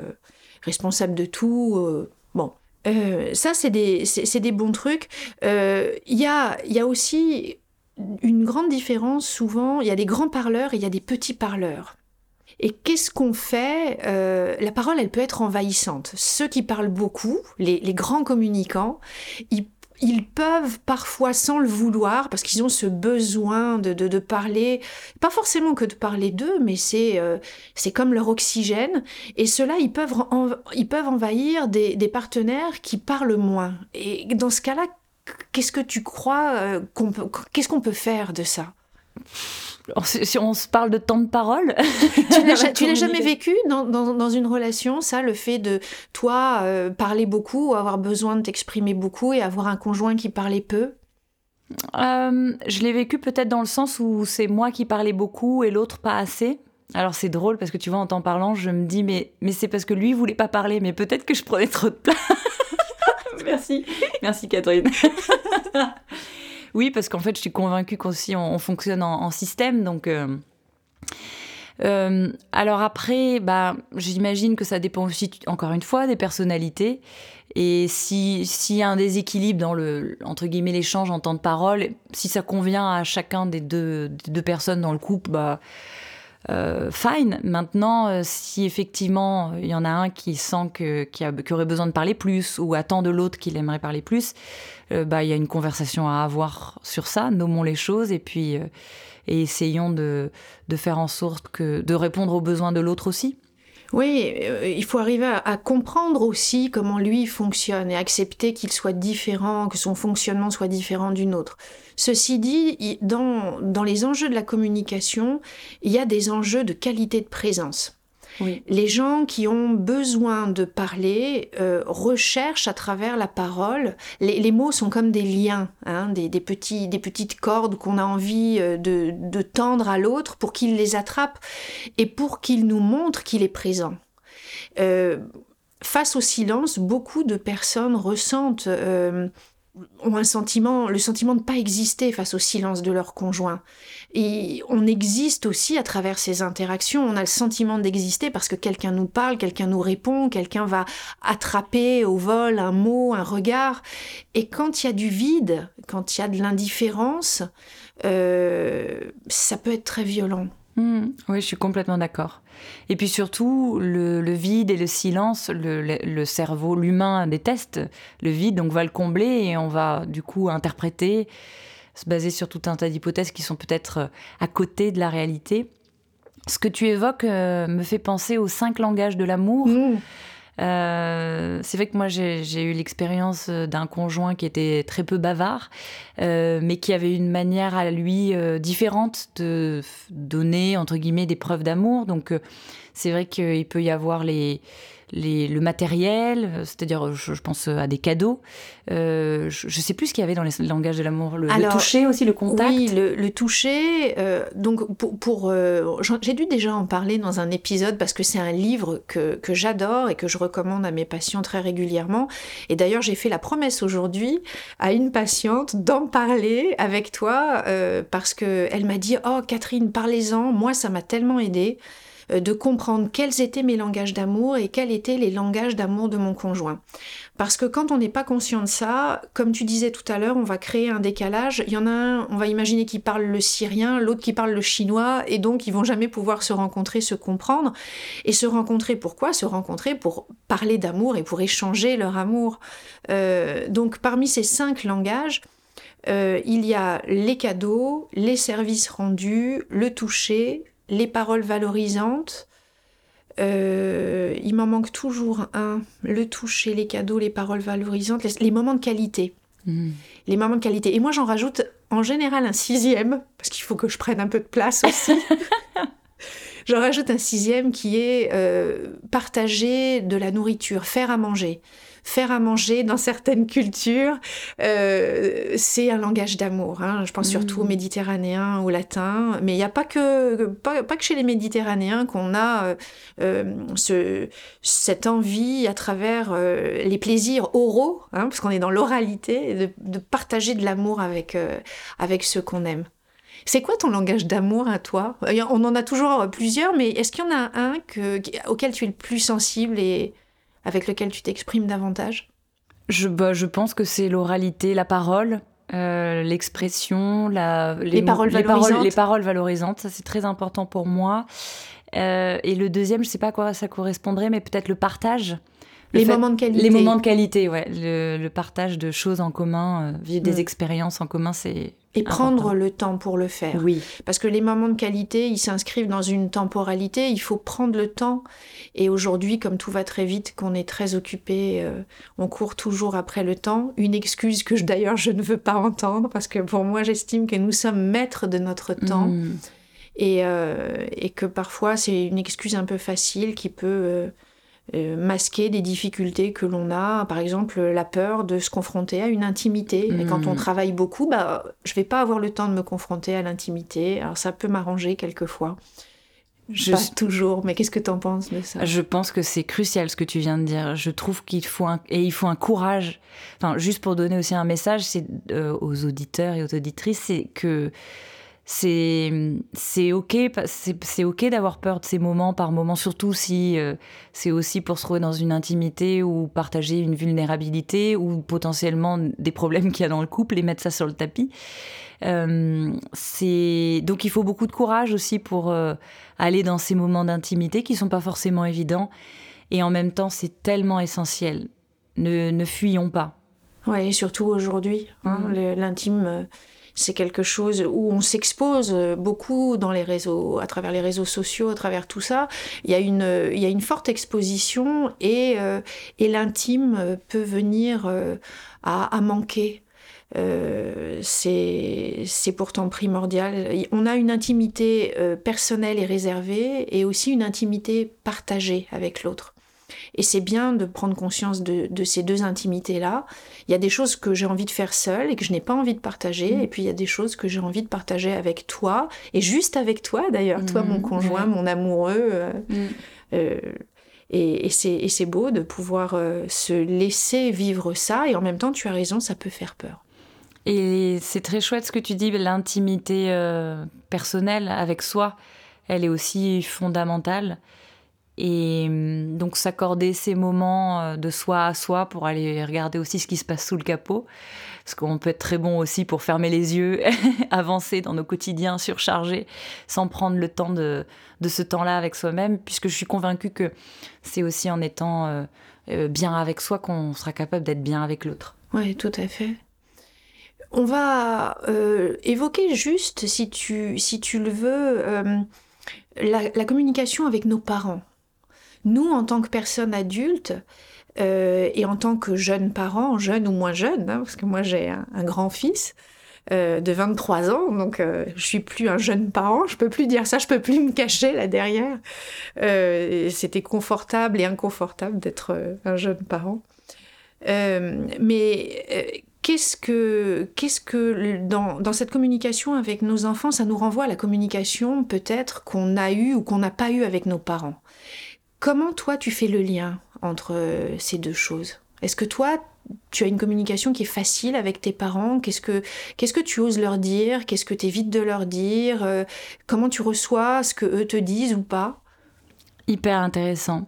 responsable de tout. Euh, bon. Euh, ça, c'est des, des, bons trucs. Euh, il y, a, y a aussi une grande différence souvent. Il y a des grands parleurs et il y a des petits parleurs. Et qu'est-ce qu'on fait La parole, elle peut être envahissante. Ceux qui parlent beaucoup, les, les grands communicants, ils ils peuvent parfois, sans le vouloir, parce qu'ils ont ce besoin de, de, parler, pas forcément que de parler d'eux, mais c'est euh, comme leur oxygène. Et cela, ils peuvent, ils peuvent envahir des, des, partenaires qui parlent moins. Et dans ce cas-là, qu'est-ce que tu crois euh, qu'on peut, qu'est-ce qu'on peut faire de ça? Si on se parle de temps de parole. (laughs) (laughs) tu l'as jamais vécu dans, dans, dans, une relation, ça, le fait de toi euh, parler beaucoup, ou avoir besoin de t'exprimer beaucoup et avoir un conjoint qui parlait peu? Euh, Je l'ai vécu peut-être dans le sens où c'est moi qui parlais beaucoup et l'autre pas assez. Alors c'est drôle parce que tu vois, en t'en parlant, je me dis, mais, mais c'est parce que lui voulait pas parler, mais peut-être que je prenais trop de place. (laughs) Merci. Merci Catherine. Oui, parce qu'en fait, je suis convaincue qu'aussi on, fonctionne en, système, donc. Euh, euh, alors après, bah, j'imagine que ça dépend aussi, encore une fois, des personnalités. Et s'il y a un déséquilibre dans le entre guillemets l'échange en temps de parole, si ça convient à chacun des deux, des deux personnes dans le couple, bah euh, fine. Maintenant, euh, si effectivement il y en a un qui sent que, qui, aurait besoin de parler plus ou attend de l'autre qu'il aimerait parler plus, euh, bah il y a une conversation à avoir sur ça. Nommons les choses et puis et essayons de, de faire en sorte que de répondre aux besoins de l'autre aussi. Oui, euh, il faut arriver à, comprendre aussi comment lui fonctionne et accepter qu'il soit différent, que son fonctionnement soit différent d'une autre. Ceci dit, dans, dans les enjeux de la communication, il y a des enjeux de qualité de présence. Les gens qui ont besoin de parler euh, recherchent à travers la parole. Les, mots sont comme des liens, hein, des, petites cordes qu'on a envie euh, de, tendre à l'autre pour qu'il les attrape et pour qu'il nous montre qu'il est présent. Euh, face au silence, beaucoup de personnes ressentent ont un sentiment, le sentiment de ne pas exister face au silence de leur conjoint. Et on existe aussi à travers ces interactions, on a le sentiment d'exister parce que quelqu'un nous parle, quelqu'un nous répond, quelqu'un va attraper au vol un mot, un regard. Et quand il y a du vide, quand il y a de l'indifférence, euh, ça peut être très violent. Mmh. oui, je suis complètement d'accord. Et puis surtout, le, vide et le silence, le, cerveau, l'humain déteste le vide, donc va le combler et on va du coup interpréter, se baser sur tout un tas d'hypothèses qui sont peut-être euh, à côté de la réalité. Ce que tu évoques euh, me fait penser aux cinq langages de l'amour. Mmh. Euh, c'est vrai que moi j'ai eu l'expérience euh, d'un conjoint qui était très peu bavard, euh, mais qui avait une manière à lui différente de donner entre guillemets des preuves d'amour. Donc c'est vrai qu'il peut y avoir les le matériel, euh, c'est-à-dire je, pense à des cadeaux. Euh, je ne sais plus ce qu'il y avait dans les langages de l'amour. Le, toucher aussi, le contact. Oui, le, toucher. Euh, donc pour, j'ai dû déjà en parler dans un épisode parce que c'est un livre que, que j'adore et que je recommande à mes patients très régulièrement. Et d'ailleurs j'ai fait la promesse aujourd'hui à une patiente d'en parler avec toi parce que elle m'a dit oh Catherine parlez-en. Moi ça m'a tellement aidé. Euh, de comprendre quels étaient mes langages d'amour et quels étaient les langages d'amour de mon conjoint. Parce que quand on n'est pas conscient de ça, comme tu disais tout à l'heure, on va créer un décalage. Il y en a un, on va imaginer qu'il parle le syrien, l'autre qui parle le chinois, et donc ils vont jamais pouvoir se rencontrer, se comprendre. Et se rencontrer pourquoi Se rencontrer pour parler d'amour et pour échanger leur amour. Euh, donc parmi ces cinq langages, euh, il y a les cadeaux, les services rendus, le toucher, les paroles valorisantes. Euh, il m'en manque toujours un, le toucher, les cadeaux, les paroles valorisantes, les, moments de qualité. Hmm. Les moments de qualité. Et moi, j'en rajoute en général un sixième, parce qu'il faut que je prenne un peu de place aussi. (laughs) j'en rajoute un sixième qui est euh, partager de la nourriture, faire à manger faire à manger dans certaines cultures, euh, c'est un langage d'amour. Hein. Je pense surtout aux mm. méditerranéens, aux latins, mais il n'y a pas que, pas, que chez les méditerranéens qu'on a euh, euh, ce, cette envie à travers les plaisirs oraux, hein, parce qu'on est dans l'oralité, de, de, partager de l'amour avec, avec ceux qu'on aime. C'est quoi ton langage d'amour à toi? On en a toujours plusieurs, mais est-ce qu'il y en a un que, auquel tu es le plus sensible et avec lequel tu t'exprimes davantage je, bah, je pense que c'est l'oralité, la parole, euh, l'expression, la, les, paroles valorisantes. les paroles valorisantes, ça c'est très important pour moi. Euh, et le deuxième, je sais pas à quoi ça correspondrait, mais peut-être le partage. les moments de qualité. Les moments de qualité, ouais. Le, partage de choses en commun, vivre des mm. expériences en commun, c'est et prendre le temps pour le faire. Oui. Parce que les moments de qualité, ils s'inscrivent dans une temporalité, il faut prendre le temps. Et aujourd'hui, comme tout va très vite, qu'on est très occupé, euh, on court toujours après le temps. Une excuse que d'ailleurs je ne veux pas entendre, parce que pour moi, j'estime que nous sommes maîtres de notre temps. Mm. Et, euh, et, que parfois, c'est une excuse un peu facile qui peut... Euh, masquer des difficultés que l'on a, par exemple la peur de se confronter à une intimité. Et quand on hmm. travaille beaucoup, bah, je vais pas avoir le temps de me confronter à l'intimité. Alors ça peut m'arranger quelquefois. Je... Pas toujours, mais qu'est-ce que tu en penses de ça? Je pense que c'est crucial ce que tu viens de dire. Je trouve qu'il faut un, et il faut un courage. Enfin, juste pour donner aussi un message, c'est euh, aux auditeurs et aux auditrices, c'est que c'est c'est ok c'est ok d'avoir peur de ces moments par moments surtout si euh, c'est aussi pour se trouver dans une intimité ou partager une vulnérabilité ou potentiellement des problèmes qu'il y a dans le couple et mettre ça sur le tapis. Euh, c'est donc il faut beaucoup de courage aussi pour euh, aller dans ces moments d'intimité qui sont pas forcément évidents et en même temps c'est tellement essentiel. Ne, ne fuyons pas. Ouais surtout aujourd'hui hein, mmh. l'intime c'est quelque chose où on s'expose beaucoup dans les réseaux, à travers les réseaux sociaux, à travers tout ça. Il y a une, il y a une forte exposition et, euh, et l'intime peut venir euh, à, à, manquer. Euh, c'est pourtant primordial. On a une intimité euh, personnelle et réservée et aussi une intimité partagée avec l'autre. Et c'est bien de prendre conscience de, ces deux intimités-là. Il y a des choses que j'ai envie de faire seule et que je n'ai pas envie de partager. Mm. Et puis il y a des choses que j'ai envie de partager avec toi. Et juste avec toi d'ailleurs, toi mon mm. conjoint, mon amoureux. Euh, mm. euh, et, c'est beau de pouvoir euh, se laisser vivre ça. Et en même temps, tu as raison, ça peut faire peur. Et c'est très chouette ce que tu dis, l'intimité personnelle avec soi, elle est aussi fondamentale. Et hum, donc s'accorder ces moments euh, de soi à soi pour aller regarder aussi ce qui se passe sous le capot. Parce qu'on peut être très bon aussi pour fermer les yeux, (laughs) avancer dans nos quotidiens surchargés, sans prendre le temps de, ce temps-là avec soi-même, puisque je suis convaincue que c'est aussi en étant euh, euh, bien avec soi qu'on sera capable d'être bien avec l'autre. Oui, tout à fait. On va évoquer juste, si tu, si tu le veux, la communication avec nos parents. Nous, en tant que personnes adultes, euh, et en tant que jeunes parents, jeunes ou moins jeunes, hein, parce que moi j'ai un, grand-fils euh, de 23 ans, donc euh, je suis plus un jeune parent, je peux plus dire ça, je peux plus me cacher là derrière. C'était confortable et inconfortable d'être un jeune parent. mais qu'est-ce que, qu'est-ce que dans, dans, cette communication avec nos enfants, ça nous renvoie à la communication peut-être qu'on a eue ou qu'on n'a pas eue avec nos parents? Comment toi tu fais le lien entre euh, ces deux choses? Est-ce que toi tu as une communication qui est facile avec tes parents? Qu'est-ce que tu oses leur dire? Qu'est-ce que tu évites de leur dire? Euh, Comment tu reçois ce que eux te disent ou pas? Hyper intéressant.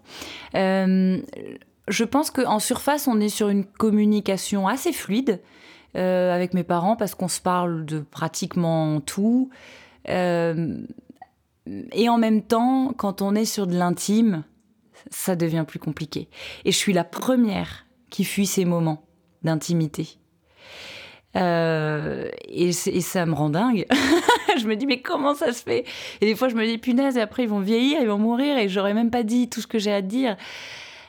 Euh, je pense qu'en surface, on est sur une communication assez fluide avec mes parents parce qu'on se parle de pratiquement tout. et en même temps, quand on est sur de l'intime, ça devient plus compliqué. Et je suis la première qui fuit ces moments d'intimité. Euh, et, ça me rend dingue. (laughs) je me dis, mais comment ça se fait? Et des fois, je me dis, punaise, et après, ils vont vieillir, ils vont mourir, et j'aurais même pas dit tout ce que j'ai à dire.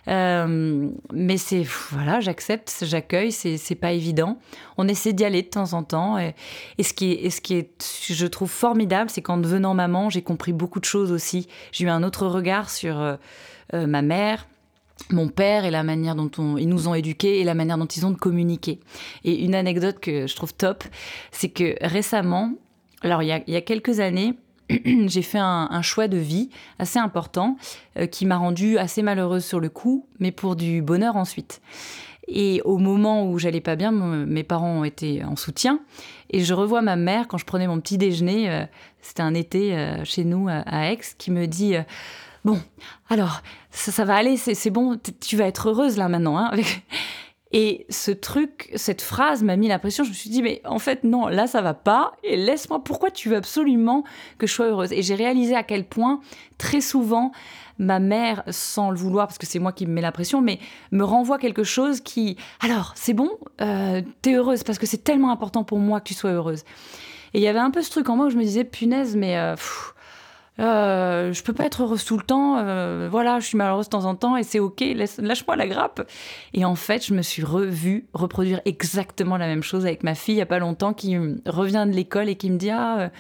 Euh, mais c'est, voilà, j'accepte, j'accueille, c'est pas évident. On essaie d'y aller de temps en temps. Et, ce, qui est, ce qui est, je trouve formidable, c'est qu'en devenant maman, j'ai compris beaucoup de choses aussi. J'ai eu un autre regard sur. Euh, ma mère, mon père et la manière dont ils nous ont éduqués et la manière dont ils ont de communiquer. Et une anecdote que je trouve top, c'est que récemment, alors il y a, quelques années, (clears throat) j'ai fait un, choix de vie assez important euh, qui m'a rendue assez malheureuse sur le coup, mais pour du bonheur ensuite. Et au moment où j'allais pas bien, mes parents ont été en soutien. Et je revois ma mère quand je prenais mon petit déjeuner, euh, c'était un été chez nous à Aix, qui me dit Bon, alors, ça, va aller, c'est bon, tu vas être heureuse là maintenant. Hein (laughs) Et ce truc, cette phrase m'a mis la pression. Je me suis dit, mais en fait, non, là, ça va pas. Et laisse-moi, pourquoi tu veux absolument que je sois heureuse? Et j'ai réalisé à quel point, très souvent, ma mère, sans le vouloir, parce que c'est moi qui me mets la pression, mais me renvoie quelque chose qui, alors, c'est bon, euh, t'es heureuse, parce que c'est tellement important pour moi que tu sois heureuse. Et il y avait un peu ce truc en moi où je me disais, punaise, mais euh, euh, je peux pas être heureuse tout le temps. Euh, voilà, je suis malheureuse de temps en temps et c'est ok. Lâche-moi la grappe. Et en fait, je me suis revue reproduire exactement la même chose avec ma fille il y a pas longtemps qui revient de l'école et qui me dit ah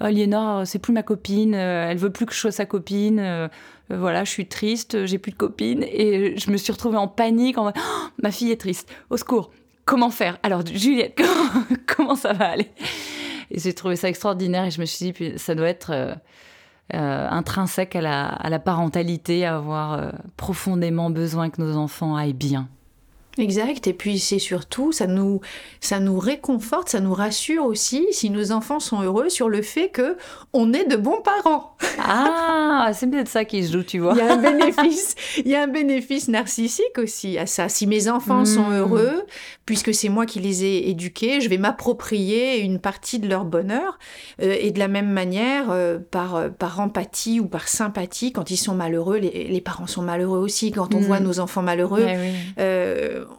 oh, c'est plus ma copine. Euh, elle veut plus que je sois sa copine. Euh, voilà, je suis triste. J'ai plus de copine et je me suis retrouvée en panique. En... Oh, ma fille est triste. Au secours. Comment faire? Alors Juliette, comment, (laughs) comment ça va aller? Et j'ai trouvé ça extraordinaire et je me suis dit ça doit être euh, intrinsèque à la, parentalité, avoir euh, profondément besoin que nos enfants aillent bien. Exact. Et puis c'est surtout, ça nous, ça nous réconforte, ça nous rassure aussi si nos enfants sont heureux sur le fait que on est de bons parents. Ah, c'est peut-être ça qui se joue, tu vois. Il y a un bénéfice, il y a un bénéfice narcissique aussi à ça. Si mes enfants sont hmm. heureux, puisque c'est moi qui les ai éduqués, je vais m'approprier une partie de leur bonheur. Euh, et de la même manière, euh, par, euh, par empathie ou par sympathie, quand ils sont malheureux, les, parents sont malheureux aussi. Quand on voit hmm. nos enfants malheureux,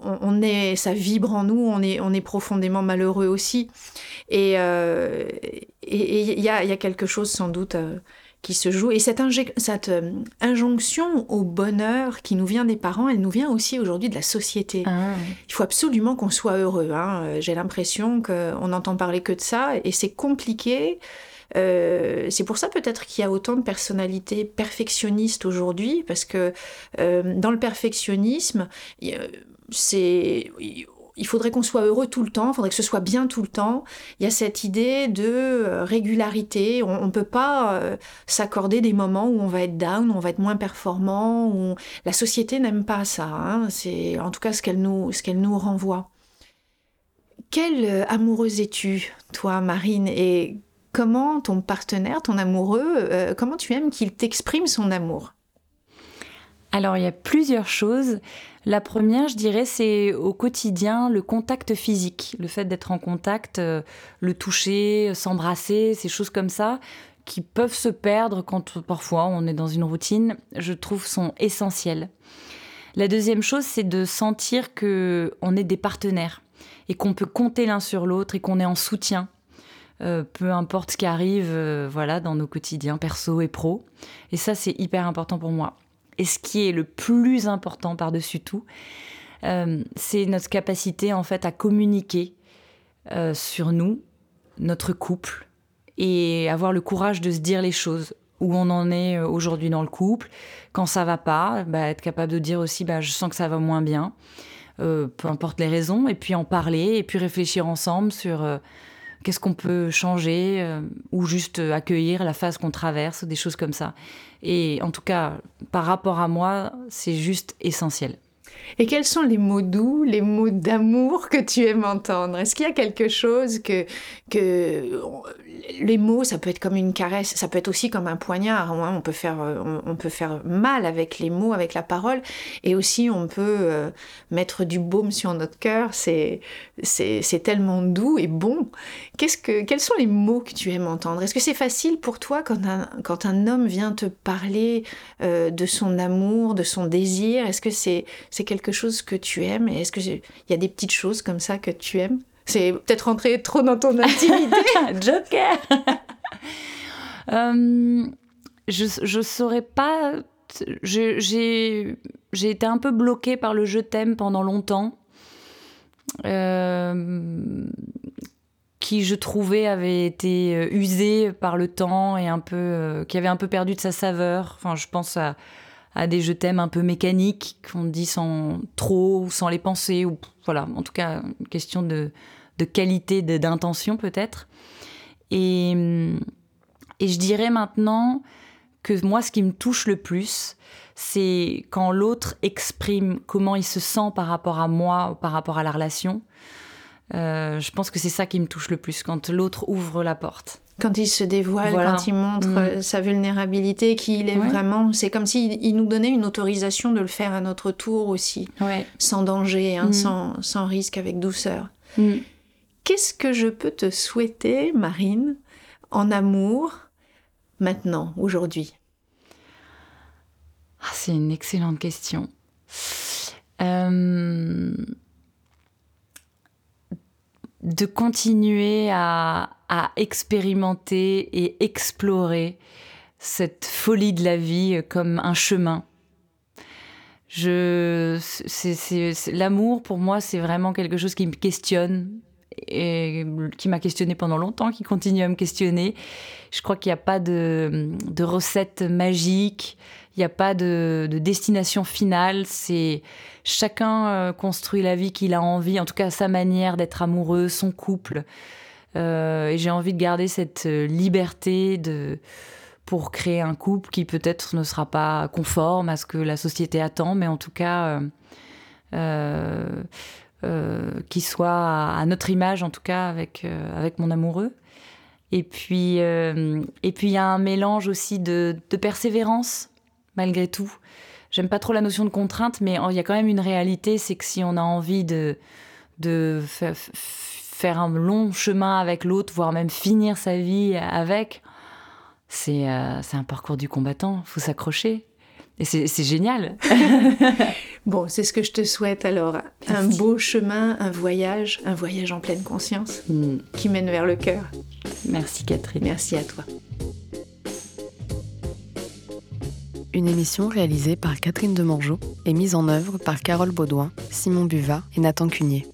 on, est, ça vibre en nous, on est, on est profondément malheureux aussi. Et il euh, y, a, quelque chose sans doute euh, qui se joue. Et cette, cette euh, injonction au bonheur qui nous vient des parents, elle nous vient aussi aujourd'hui de la société. Ah. Il faut absolument qu'on soit heureux. Hein. J'ai l'impression qu'on n'entend parler que de ça et c'est compliqué. c'est pour ça peut-être qu'il y a autant de personnalités perfectionnistes aujourd'hui, parce que dans le perfectionnisme, c'est il faudrait qu'on soit heureux tout le temps, il faudrait que ce soit bien tout le temps. Il y a cette idée de euh, régularité. On ne peut pas euh, s'accorder des moments où on va être down, où on va être moins performant. Où La société n'aime pas ça. Hein. C'est en tout cas ce qu'elle nous, ce qu'elle nous renvoie. Quelle euh, amoureuse es-tu, toi, Marine? Et comment ton partenaire, ton amoureux, comment tu aimes qu'il t'exprime son amour? Alors il y a plusieurs choses. La première, je dirais, c'est au quotidien le contact physique, le fait d'être en contact, euh, le toucher, s'embrasser, ces choses comme ça qui peuvent se perdre quand parfois on est dans une routine, je trouve sont essentielles. La deuxième chose, c'est de sentir que on est des partenaires et qu'on peut compter l'un sur l'autre et qu'on est en soutien. Euh, peu importe ce qui arrive euh, voilà dans nos quotidiens perso et pro et ça c'est hyper important pour moi et ce qui est le plus important par-dessus tout, euh, c'est notre capacité en fait à communiquer euh, sur nous, notre couple, et avoir le courage de se dire les choses où on en est euh, aujourd'hui dans le couple. Quand ça va pas, bah, être capable de dire aussi, bah, je sens que ça va moins bien, peu importe les raisons, et puis en parler, et puis réfléchir ensemble sur qu'est-ce qu'on peut changer, ou juste accueillir la phase qu'on traverse, des choses comme ça. Et en tout cas, par rapport à moi, c'est juste essentiel. Et quels sont les mots doux, les mots d'amour que tu aimes entendre? Est-ce qu'il y a quelque chose que, que les mots, ça peut être comme une caresse, ça peut être aussi comme un poignard. Hein. On peut faire, on, peut faire mal avec les mots, avec la parole, et aussi on peut euh, mettre du baume sur notre cœur. C'est, c'est, tellement doux et bon. Qu'est-ce que, quels sont les mots que tu aimes entendre? Est-ce que c'est facile pour toi quand un, quand un homme vient te parler euh, de son amour, de son désir? Est-ce que c'est, c'est quelque chose que tu aimes? Est-ce qu'il y a des petites choses comme ça que tu aimes? C'est peut-être rentrer trop dans ton intimité. (laughs) Joker euh, Je ne saurais pas. J'ai été un peu bloquée par le je t'aime pendant longtemps. Euh, qui je trouvais avait été euh, usé par le temps et un peu qui avait un peu perdu de sa saveur. Enfin, je pense à, à des je t'aime un peu mécaniques qu'on dit sans trop ou sans les penser ou voilà, en tout cas une question de de qualité d'intention peut-être. Et, et je dirais maintenant que moi, ce qui me touche le plus, c'est quand l'autre exprime comment il se sent par rapport à moi ou par rapport à la relation. Euh, je pense que c'est ça qui me touche le plus, quand l'autre ouvre la porte. quand il se dévoile, Voilà. quand il montre Mm. euh, sa vulnérabilité, qu'il est Ouais. vraiment. C'est comme s'il il nous donnait une autorisation de le faire à notre tour aussi, Ouais. sans danger, hein, Mm. sans, sans risque, avec douceur. Mm. Qu'est-ce que je peux te souhaiter, Marine, en amour, maintenant, aujourd'hui? Ah, c'est une excellente question. Euh, de continuer à, expérimenter et explorer cette folie de la vie comme un chemin. L'amour pour moi, c'est vraiment quelque chose qui me questionne et qui m'a questionné pendant longtemps, qui continue à me questionner. Je crois qu'il n'y a pas de, recette magique, il n'y a pas de, de destination finale. C'est chacun euh, construit la vie qu'il a envie, en tout cas sa manière d'être amoureux, son couple. Euh, et j'ai envie de garder cette euh, liberté de pour créer un couple qui peut-être ne sera pas conforme à ce que la société attend, mais en tout cas qui soit à, notre image, en tout cas avec, euh, avec mon amoureux. Et puis, euh, et puis il y a un mélange aussi de, persévérance, malgré tout. J'aime pas trop la notion de contrainte, mais il y a quand même une réalité, c'est que si on a envie de, de faire un long chemin avec l'autre, voire même finir sa vie avec, c'est euh, un parcours du combattant, faut s'accrocher. Et c'est génial. (laughs) Bon, c'est ce que je te souhaite alors. Un beau chemin, un voyage, un voyage en pleine conscience Mm. qui mène vers le cœur. Merci Catherine. Merci à toi. Une émission réalisée par Catherine Demangeau et mise en œuvre par Carole Baudouin, Simon Buvat et Nathan Cunier.